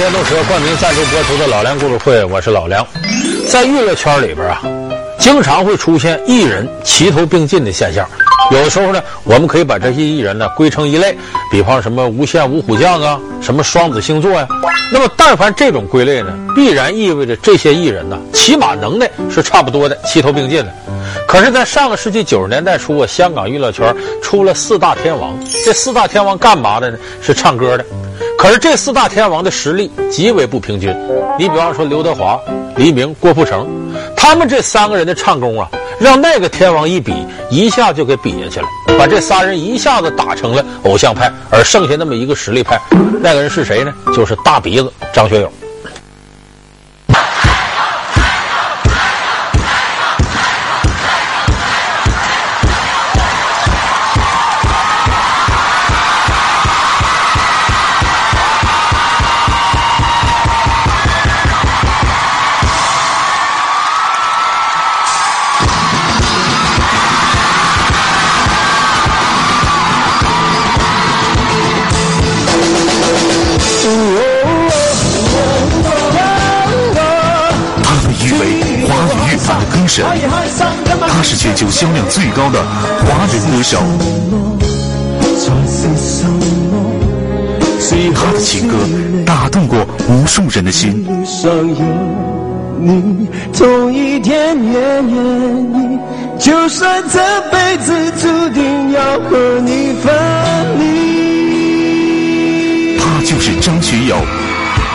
电动车冠名赞助播出的《老梁故事会》，我是老梁。在娱乐圈里边啊，经常会出现艺人齐头并进的现象。有的时候呢，我们可以把这些艺人呢归成一类，比方什么无线五虎将啊，什么双子星座呀、那么，但凡这种归类呢，必然意味着这些艺人呢，起码能耐是差不多的，齐头并进的。可是，在上个世纪九十年代初啊，香港娱乐圈出了四大天王。这四大天王干嘛的呢？是唱歌的。可是这四大天王的实力极为不平均。你比方说刘德华、黎明、郭富城，他们这三个人的唱功啊，让那个天王一比，一下就给比下去了，把这仨人一下子打成了偶像派，而剩下那么一个实力派。那个人是谁呢？就是大鼻子张学友。神，他是全球销量最高的华人歌手。他的情歌打动过无数人的心。就算这辈子注定要和你他就是张学友，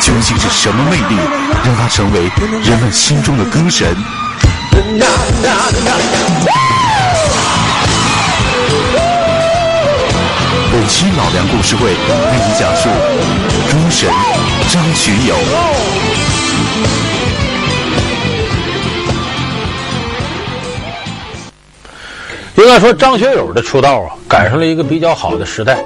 究竟是什么魅力，让他成为人们心中的歌神？本期老梁故事会为你讲述歌神张学友。应该说，张学友的出道啊，赶上了一个比较好的时代。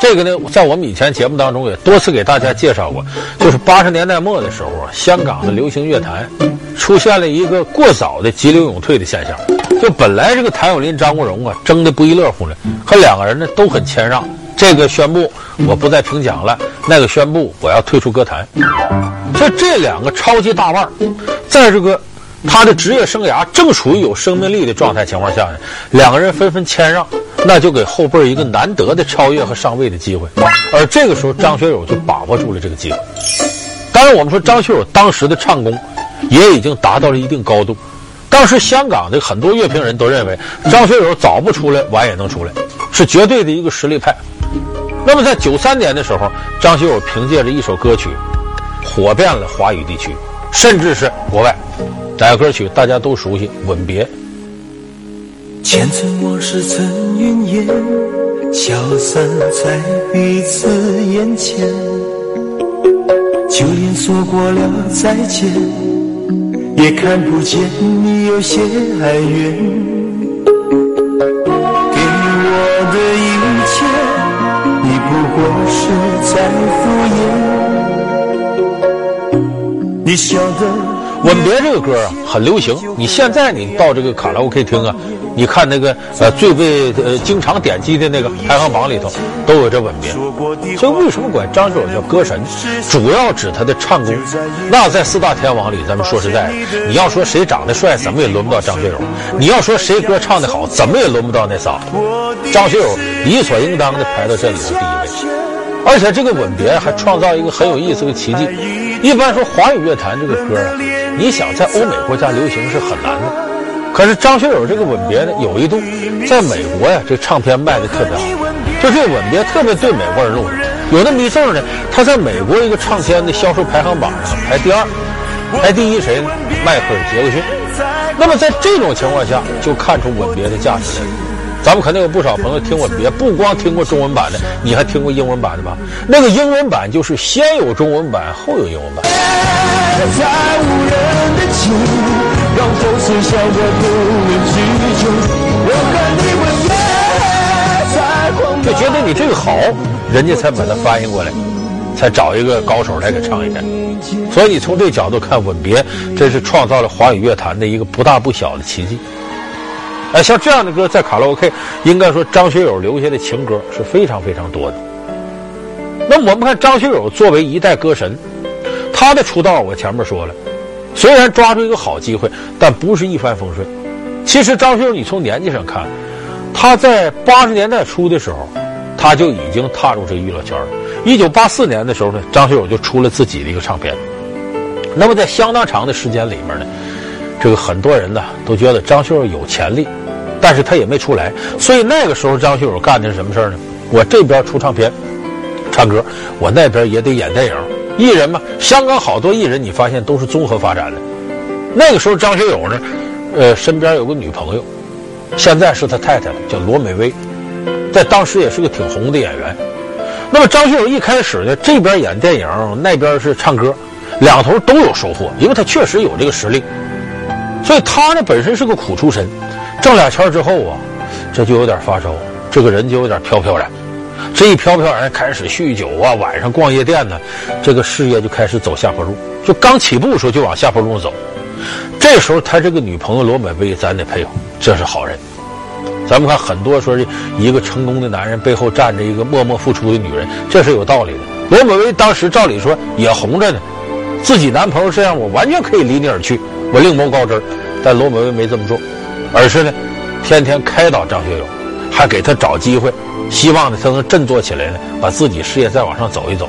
这个呢，在我们以前节目当中也多次给大家介绍过，就是八十年代末的时候啊，香港的流行乐坛。出现了一个过早的急流勇退的现象，就本来这个谭咏麟、张国荣啊争得不亦乐乎呢，可两个人呢都很谦让，这个宣布我不再评奖了，那个宣布我要退出歌坛。就这两个超级大腕，在这个他的职业生涯正处于有生命力的状态情况下呢，两个人纷纷谦让，那就给后辈一个难得的超越和上位的机会。而这个时候，张学友就把握住了这个机会。当然，我们说张学友当时的唱功。也已经达到了一定高度。当时香港的很多乐评人都认为，张学友早不出来，晚也能出来，是绝对的一个实力派。那么在九三年的时候，张学友凭借着一首歌曲，火遍了华语地区，甚至是国外。这个歌曲大家都熟悉，《吻别》。前尘往事层云烟，消散在彼此眼前，就连说过了再见。也看不见你有些哀怨，给我的一切，你不过是在敷衍。你晓得，吻别这个歌啊，很流行。你现在你到这个卡拉 OK 厅啊。你看那个呃最为呃经常点击的那个排行榜里头都有这吻别，所以为什么管张学友叫歌神？主要指他的唱功。那在四大天王里，咱们说实在的，你要说谁长得帅，怎么也轮不到张学友；你要说谁歌唱得好，怎么也轮不到那仨。张学友理所应当的排到这里头第一位。而且这个吻别还创造一个很有意思的奇迹。一般说华语乐坛这个歌啊，你想在欧美国家流行是很难的。可是张学友这个吻别呢，有一度在美国呀，这唱片卖的特别好，就这吻别特别对美国人录的。有那么一阵儿呢，他在美国一个唱片的销售排行榜上排第二，排第一谁呢？迈克尔·杰克逊。那么在这种情况下，就看出吻别的价值来了。咱们肯定有不少朋友听吻别，不光听过中文版的，你还听过英文版的吧？那个英文版就是先有中文版，后有英文版。就觉得你这个好，人家才把它翻译过来，才找一个高手来给唱一遍。所以你从这角度看，《吻别》真是创造了华语乐坛的一个不大不小的奇迹。哎，像这样的歌在卡拉 OK，应该说张学友留下的情歌是非常非常多的。那我们看张学友作为一代歌神，他的出道我前面说了，虽然抓住一个好机会，但不是一帆风顺。其实张学友，你从年纪上看，他在八十年代初的时候，他就已经踏入这个娱乐圈了。一九八四年的时候呢，张学友就出了自己的一个唱片。那么在相当长的时间里面呢，这个很多人呢都觉得张学友有潜力，但是他也没出来。所以那个时候张学友干的是什么事呢？我这边出唱片、唱歌，我那边也得演电影。艺人嘛，香港好多艺人，你发现都是综合发展的。那个时候张学友呢，呃，身边有个女朋友，现在是他太太了，叫罗美薇，在当时也是个挺红的演员。那么张学友一开始呢，这边演电影，那边是唱歌。两头都有收获，因为他确实有这个实力，所以他呢本身是个苦出身，挣俩钱之后啊，这就有点发烧，这个人就有点飘飘然，这一飘飘然开始酗酒啊，晚上逛夜店呢，这个事业就开始走下坡路，就刚起步的时候就往下坡路走。这时候他这个女朋友罗美薇，咱得佩服，这是好人。咱们看很多说是一个成功的男人背后站着一个默默付出的女人，这是有道理的。罗美薇当时照理说也红着呢。自己男朋友这样，我完全可以离你而去，我另谋高枝。但罗美薇没这么做，而是呢，天天开导张学友，还给他找机会，希望呢他能振作起来呢，把自己事业再往上走一走。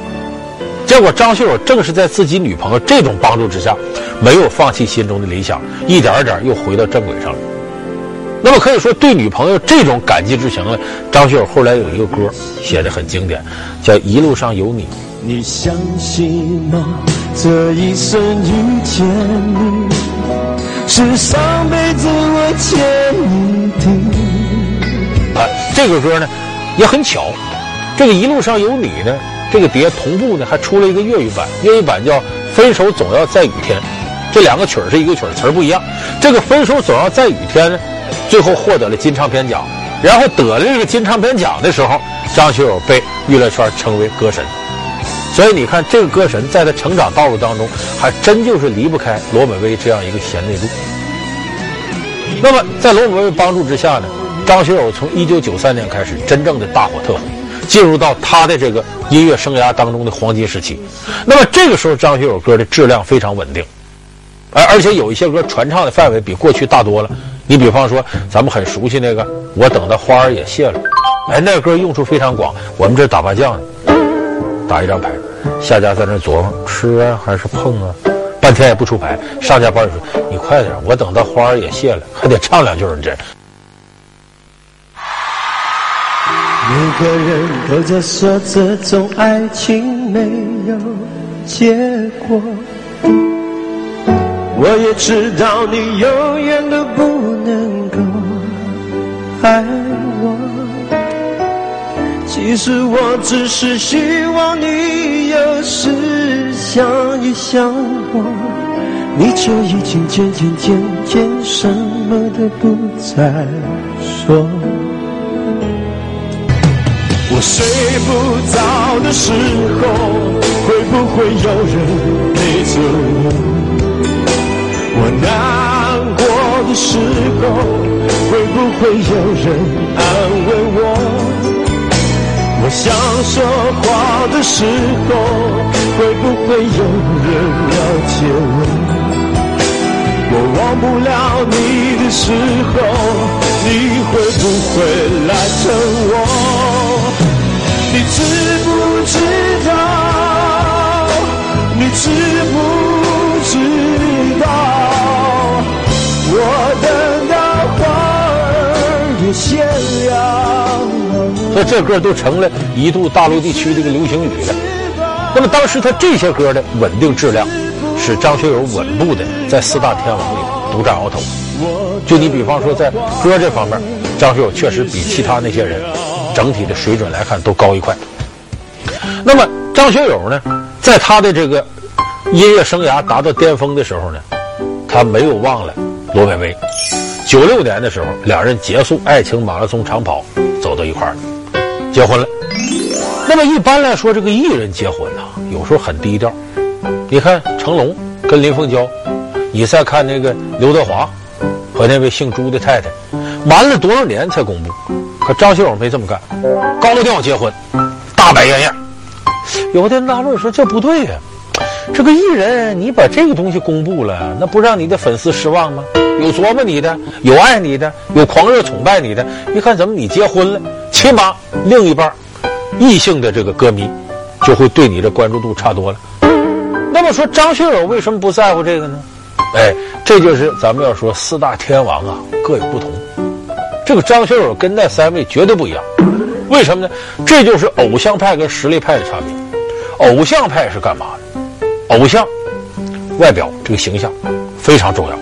结果张学友正是在自己女朋友这种帮助之下，没有放弃心中的理想，一点一点又回到正轨上了。那么可以说，对女朋友这种感激之情呢，张学友后来有一个歌写得很经典，叫《一路上有你》。你相信吗？这一生遇见你，是上辈子我欠你的。啊，这个歌呢也很巧，这个一路上有你呢，这个碟同步呢还出了一个粤语版，粤语版叫《分手总要在雨天》，这两个曲儿是一个曲儿，词儿不一样。这个《分手总要在雨天》呢，最后获得了金唱片奖，然后得了这个金唱片奖的时候，张学友被娱乐圈称为歌神。所以你看，这个歌神在他成长道路当中，还真就是离不开罗美薇这样一个贤内助。那么，在罗美薇帮助之下呢，张学友从一九九三年开始真正的大火特火，进入到他的这个音乐生涯当中的黄金时期。那么这个时候，张学友歌的质量非常稳定，而而且有一些歌传唱的范围比过去大多了。你比方说，咱们很熟悉那个《我等的花儿也谢了》，哎，那歌用处非常广。我们这打麻将呢。打一张牌，下家在那琢磨吃啊还是碰啊，半天也不出牌。上家班说：“你快点，我等到花儿也谢了，还得唱两句。”你这。每个人都在说这种爱情没有结果，我也知道你永远都不能够爱我。其实我只是希望你有时想一想我，你就已经渐渐渐渐什么都不再说。我睡不着的时候，会不会有人陪着我？我难过的时候，会不会有人安慰我？我想说话的时候，会不会有人了解我？我忘不了你的时候，你会不会来疼我？你知不知道？你知不知道？我等到花儿也谢了。所以这歌都成了一度大陆地区的一个流行语了。那么当时他这些歌的稳定质量，使张学友稳步的在四大天王里独占鳌头。就你比方说在歌这方面，张学友确实比其他那些人整体的水准来看都高一块。那么张学友呢，在他的这个音乐生涯达到巅峰的时候呢，他没有忘了罗美薇。九六年的时候，两人结束爱情马拉松长跑，走到一块儿。结婚了，那么一般来说，这个艺人结婚呢，有时候很低调。你看成龙跟林凤娇，你再看那个刘德华和那位姓朱的太太，瞒了多少年才公布？可张学友没这么干，高调结婚，大摆宴宴，有的人纳闷说：“这不对呀、啊，这个艺人你把这个东西公布了，那不让你的粉丝失望吗？有琢磨你的，有爱你的，有狂热崇拜你的。一看怎么你结婚了，起码另一半异性的这个歌迷就会对你的关注度差多了。那么说张学友为什么不在乎这个呢？哎，这就是咱们要说四大天王啊，各有不同。这个张学友跟那三位绝对不一样。”为什么呢？这就是偶像派跟实力派的差别。偶像派是干嘛的？偶像外表这个形象非常重要。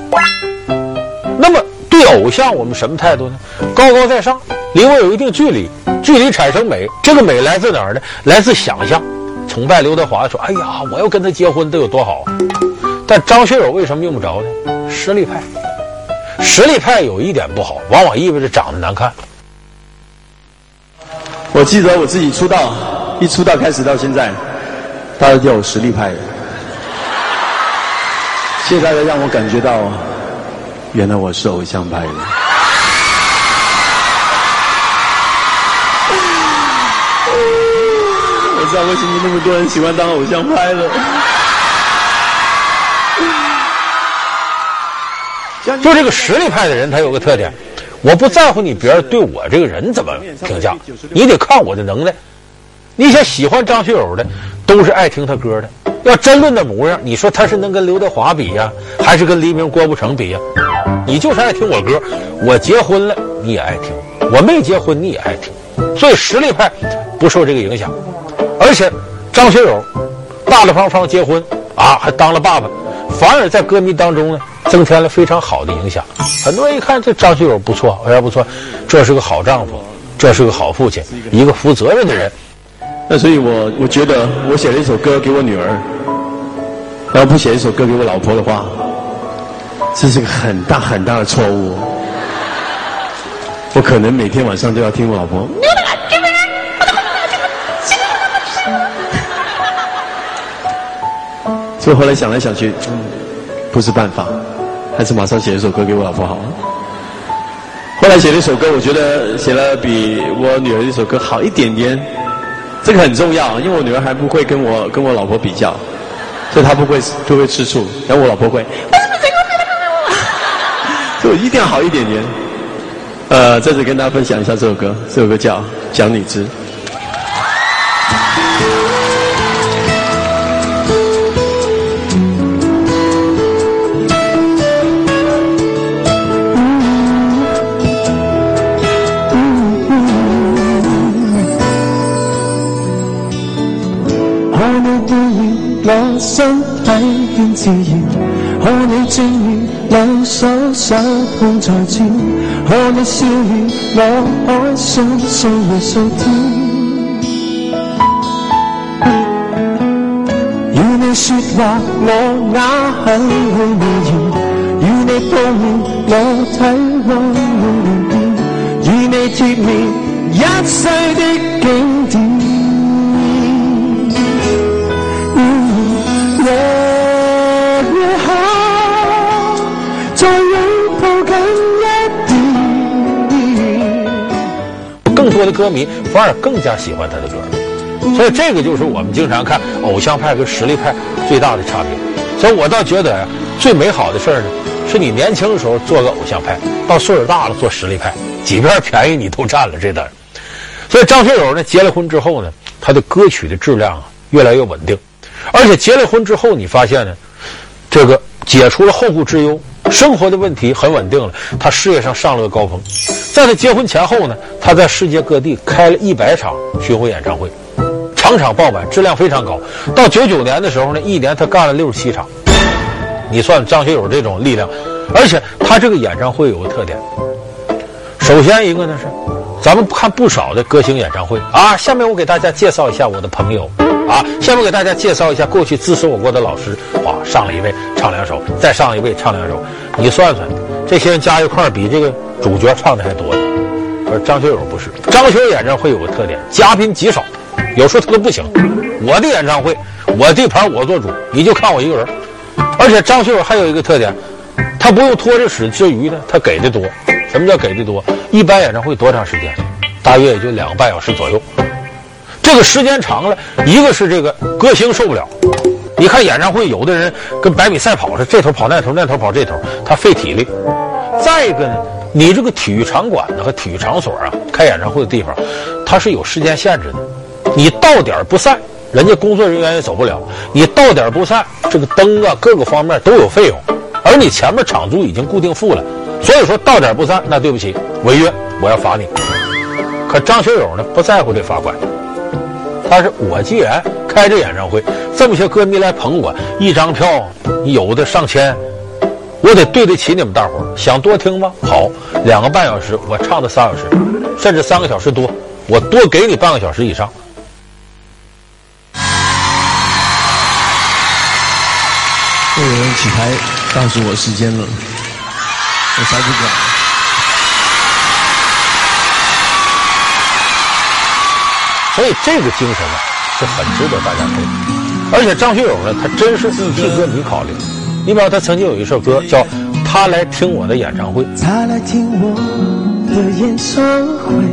那么对偶像我们什么态度呢？高高在上，离我有一定距离，距离产生美。这个美来自哪儿呢？来自想象。崇拜刘德华说：“哎呀，我要跟他结婚，得有多好。”但张学友为什么用不着呢？实力派。实力派有一点不好，往往意味着长得难看。我记得我自己出道，一出道开始到现在，大家叫我实力派的。现在的让我感觉到，原来我是偶像派的。我知道为什么那么多人喜欢当偶像派了。就这个实力派的人，他有个特点。我不在乎你别人对我这个人怎么评价，你得看我的能耐。你想喜欢张学友的，都是爱听他歌的。要争论的模样，你说他是能跟刘德华比呀，还是跟黎明、郭富城比呀？你就是爱听我歌。我结婚了，你也爱听；我没结婚，你也爱听。所以实力派不受这个影响。而且张学友大大方方结婚啊，还当了爸爸，反而在歌迷当中呢。增添了非常好的影响，很多人一看这张学友不错，哎呀不错？这是个好丈夫，这是个好父亲，一个负责任的人。那所以我我觉得，我写了一首歌给我女儿，然后不写一首歌给我老婆的话，这是个很大很大的错误。我可能每天晚上都要听我老婆。所以后来想来想去，嗯，不是办法。还是马上写一首歌给我老婆好。后来写了一首歌，我觉得写了比我女儿一首歌好一点点。这个很重要，因为我女儿还不会跟我跟我老婆比较，所以她不会不会吃醋。然后我老婆会，为什么这个比她好？所以我一定要好一点点。呃，在这跟大家分享一下这首歌，这首歌叫《讲你知》。我身体变自然，看你正面两手手碰在肩，看你笑脸我开心数日数天。与你说话我哑口会无言，与你碰面我体温会变，与你贴面一世的景点。多的歌迷反而更加喜欢他的歌，所以这个就是我们经常看偶像派跟实力派最大的差别。所以我倒觉得呀，最美好的事儿呢，是你年轻的时候做个偶像派，到岁数大了做实力派，几边便宜你都占了这单。所以张学友呢，结了婚之后呢，他的歌曲的质量啊越来越稳定，而且结了婚之后，你发现呢，这个解除了后顾之忧。生活的问题很稳定了，他事业上上了个高峰。在他结婚前后呢，他在世界各地开了一百场巡回演唱会，场场爆满，质量非常高。到九九年的时候呢，一年他干了六十七场。你算张学友这种力量，而且他这个演唱会有个特点。首先一个呢是，咱们看不少的歌星演唱会啊。下面我给大家介绍一下我的朋友。啊，下面给大家介绍一下过去支持我过的老师。哇，上一位唱两首，再上一位唱两首，你算算，这些人加一块比这个主角唱的还多呢。而张学友不是，张学友演唱会有个特点，嘉宾极少，有时候他都不行。我的演唱会，我地盘我做主，你就看我一个人。而且张学友还有一个特点，他不用拖着屎之余呢，他给的多。什么叫给的多？一般演唱会多长时间？大约也就两个半小时左右。这个时间长了，一个是这个歌星受不了。你看演唱会，有的人跟百米赛跑似的，这头跑那头，那头跑这头，他费体力。再一个呢，你这个体育场馆呢和体育场所啊，开演唱会的地方，它是有时间限制的。你到点不散，人家工作人员也走不了。你到点不散，这个灯啊各个方面都有费用，而你前面场租已经固定付了，所以说到点不散，那对不起，违约我要罚你。可张学友呢不在乎这罚款，他是我既然开着演唱会。这么些歌迷来捧我，一张票有的上千，我得对得起你们大伙儿。想多听吗？好，两个半小时，我唱的三小时，甚至三个小时多，我多给你半个小时以上。有人起拍告诉我时间了，我才不管。所以这个精神呢，是很值得大家佩服。而且张学友呢，他真是替歌迷考虑。你比方他曾经有一首歌叫《他来听我的演唱会》。他来听我的演唱会。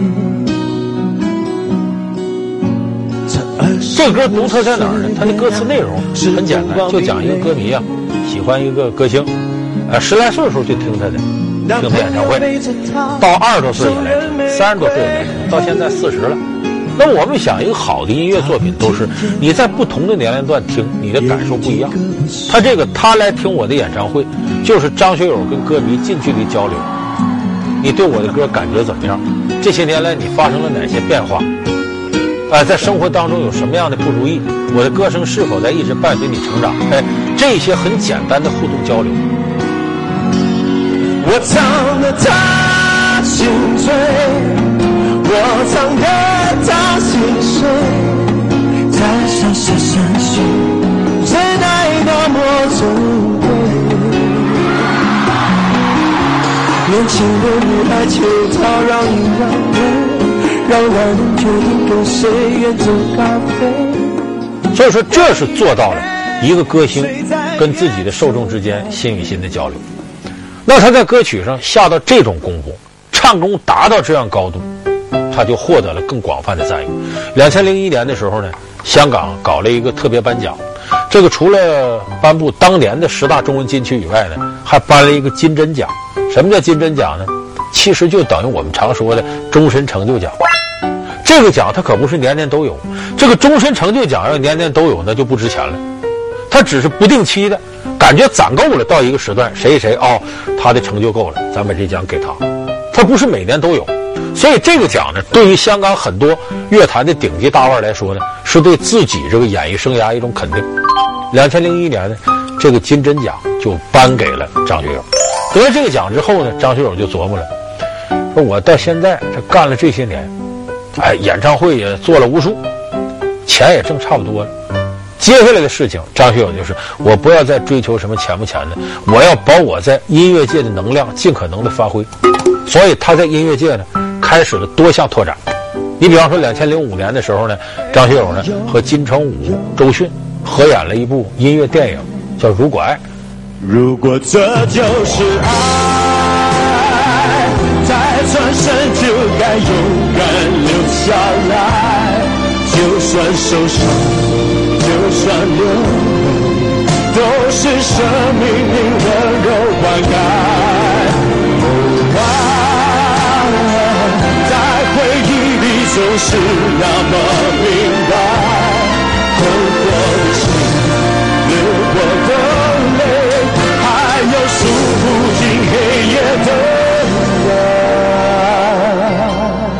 这歌独特在哪儿呢？他的歌词内容很简单，就讲一个歌迷啊，喜欢一个歌星，呃，十来岁的时候就听他的，听他演唱会，到二十多岁也来听，三十多岁也来听，到现在四十了。那我们想，一个好的音乐作品都是你在不同的年龄段听，你的感受不一样。他这个他来听我的演唱会，就是张学友跟歌迷近距离交流。你对我的歌感觉怎么样？这些年来你发生了哪些变化？哎，在生活当中有什么样的不如意？我的歌声是否在一直伴随你成长？哎，这些很简单的互动交流。我唱的他心醉，我唱的。他心碎，在傻傻相许，真爱多么珍贵。年轻的女孩求他让一让位，让男人决定跟谁远走高飞。所以说，这是做到了一个歌星跟自己的受众之间心与心的交流。那他在歌曲上下到这种功夫，唱功达到这样高度。他就获得了更广泛的赞誉。两千零一年的时候呢，香港搞了一个特别颁奖，这个除了颁布当年的十大中文金曲以外呢，还颁了一个金针奖。什么叫金针奖呢？其实就等于我们常说的终身成就奖。这个奖它可不是年年都有，这个终身成就奖要年年都有，那就不值钱了。它只是不定期的，感觉攒够了，到一个时段，谁谁哦，他的成就够了，咱把这奖给他。他不是每年都有。所以这个奖呢，对于香港很多乐坛的顶级大腕来说呢，是对自己这个演艺生涯一种肯定。两千零一年呢，这个金针奖就颁给了张学友。得了这个奖之后呢，张学友就琢磨了，说我到现在这干了这些年，哎，演唱会也做了无数，钱也挣差不多了。接下来的事情，张学友就是我不要再追求什么钱不钱的，我要把我在音乐界的能量尽可能的发挥。所以他在音乐界呢。开始了多项拓展，你比方说，两千零五年的时候呢，张学友呢和金城武、周迅合演了一部音乐电影，叫《如果爱》。如果这就是爱，再转身就该勇敢留下来，就算受伤，就算流，都是生命里温柔灌溉。梦啊，在回忆里总是那么明白，痛过的心，流过的泪，还有数不尽黑夜的爱。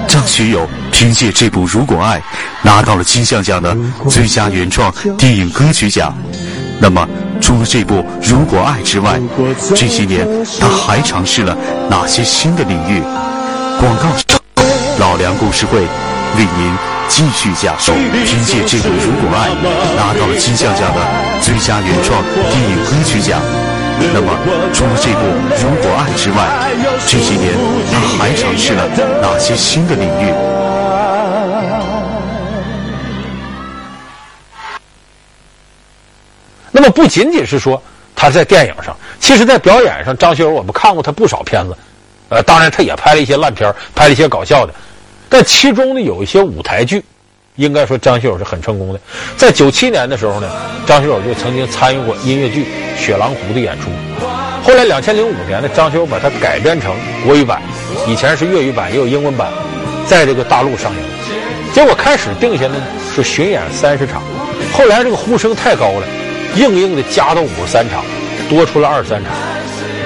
张学友凭借这部《如果爱》拿到了金像奖的最佳原创电影歌曲奖。那么，除了这部《如果爱》之外，这些年他还尝试了哪些新的领域？广告。老梁故事会为您继续讲述，凭借这部《如果爱》拿到了金像奖的最佳原创电影歌曲奖。那么，除了这部《如果爱》之外，这些年他还尝试了哪些新的领域？那么，不仅仅是说他在电影上，其实在表演上，张学友我们看过他不少片子。呃，当然，他也拍了一些烂片，拍了一些搞笑的。但其中呢，有一些舞台剧，应该说张学友是很成功的。在九七年的时候呢，张学友就曾经参与过音乐剧《雪狼湖》的演出。后来两千零五年呢，张学友把它改编成国语版，以前是粤语版，也有英文版，在这个大陆上映。结果开始定下呢是巡演三十场，后来这个呼声太高了，硬硬的加到五十三场，多出了二十三场。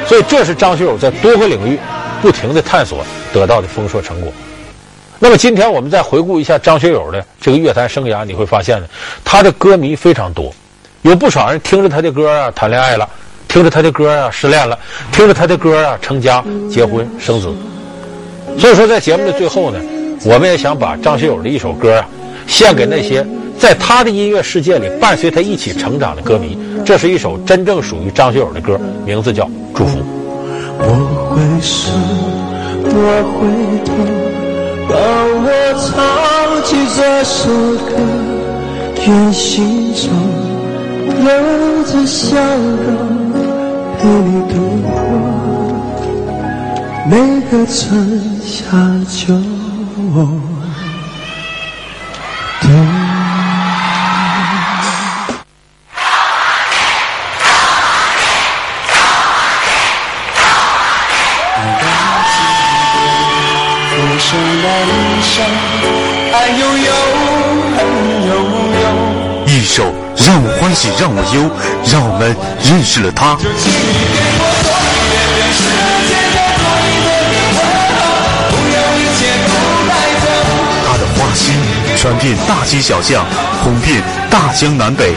所以这是张学友在多个领域不停的探索得到的丰硕成果。那么今天我们再回顾一下张学友的这个乐坛生涯，你会发现呢，他的歌迷非常多，有不少人听着他的歌啊谈恋爱了，听着他的歌啊失恋了，听着他的歌啊成家、结婚、生子。所以说，在节目的最后呢，我们也想把张学友的一首歌啊献给那些在他的音乐世界里伴随他一起成长的歌迷。这是一首真正属于张学友的歌，名字叫《祝福》。我会是我回头当我唱起这首歌，愿心中有着笑容，陪你度过每个春夏秋让我欢喜让我忧，让我们认识了他。他的花心传遍大街小巷，红遍大江南北。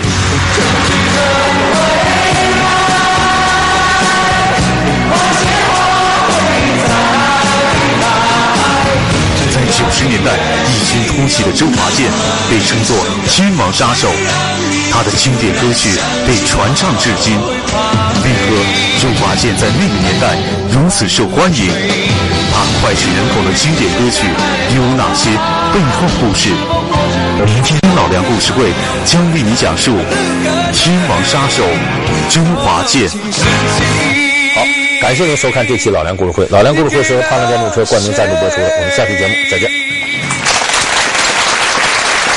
九十年代异军突起的周华健被称作“天王杀手”，他的经典歌曲被传唱至今。为何周华健在那个年代如此受欢迎？他脍炙人口的经典歌曲有哪些背后故事？明天老梁故事会将为你讲述“天王杀手”周华健。好感谢您收看这期老梁故事会。老梁故事会是由踏浪电动车冠名赞助播出的。我们下期节目再见。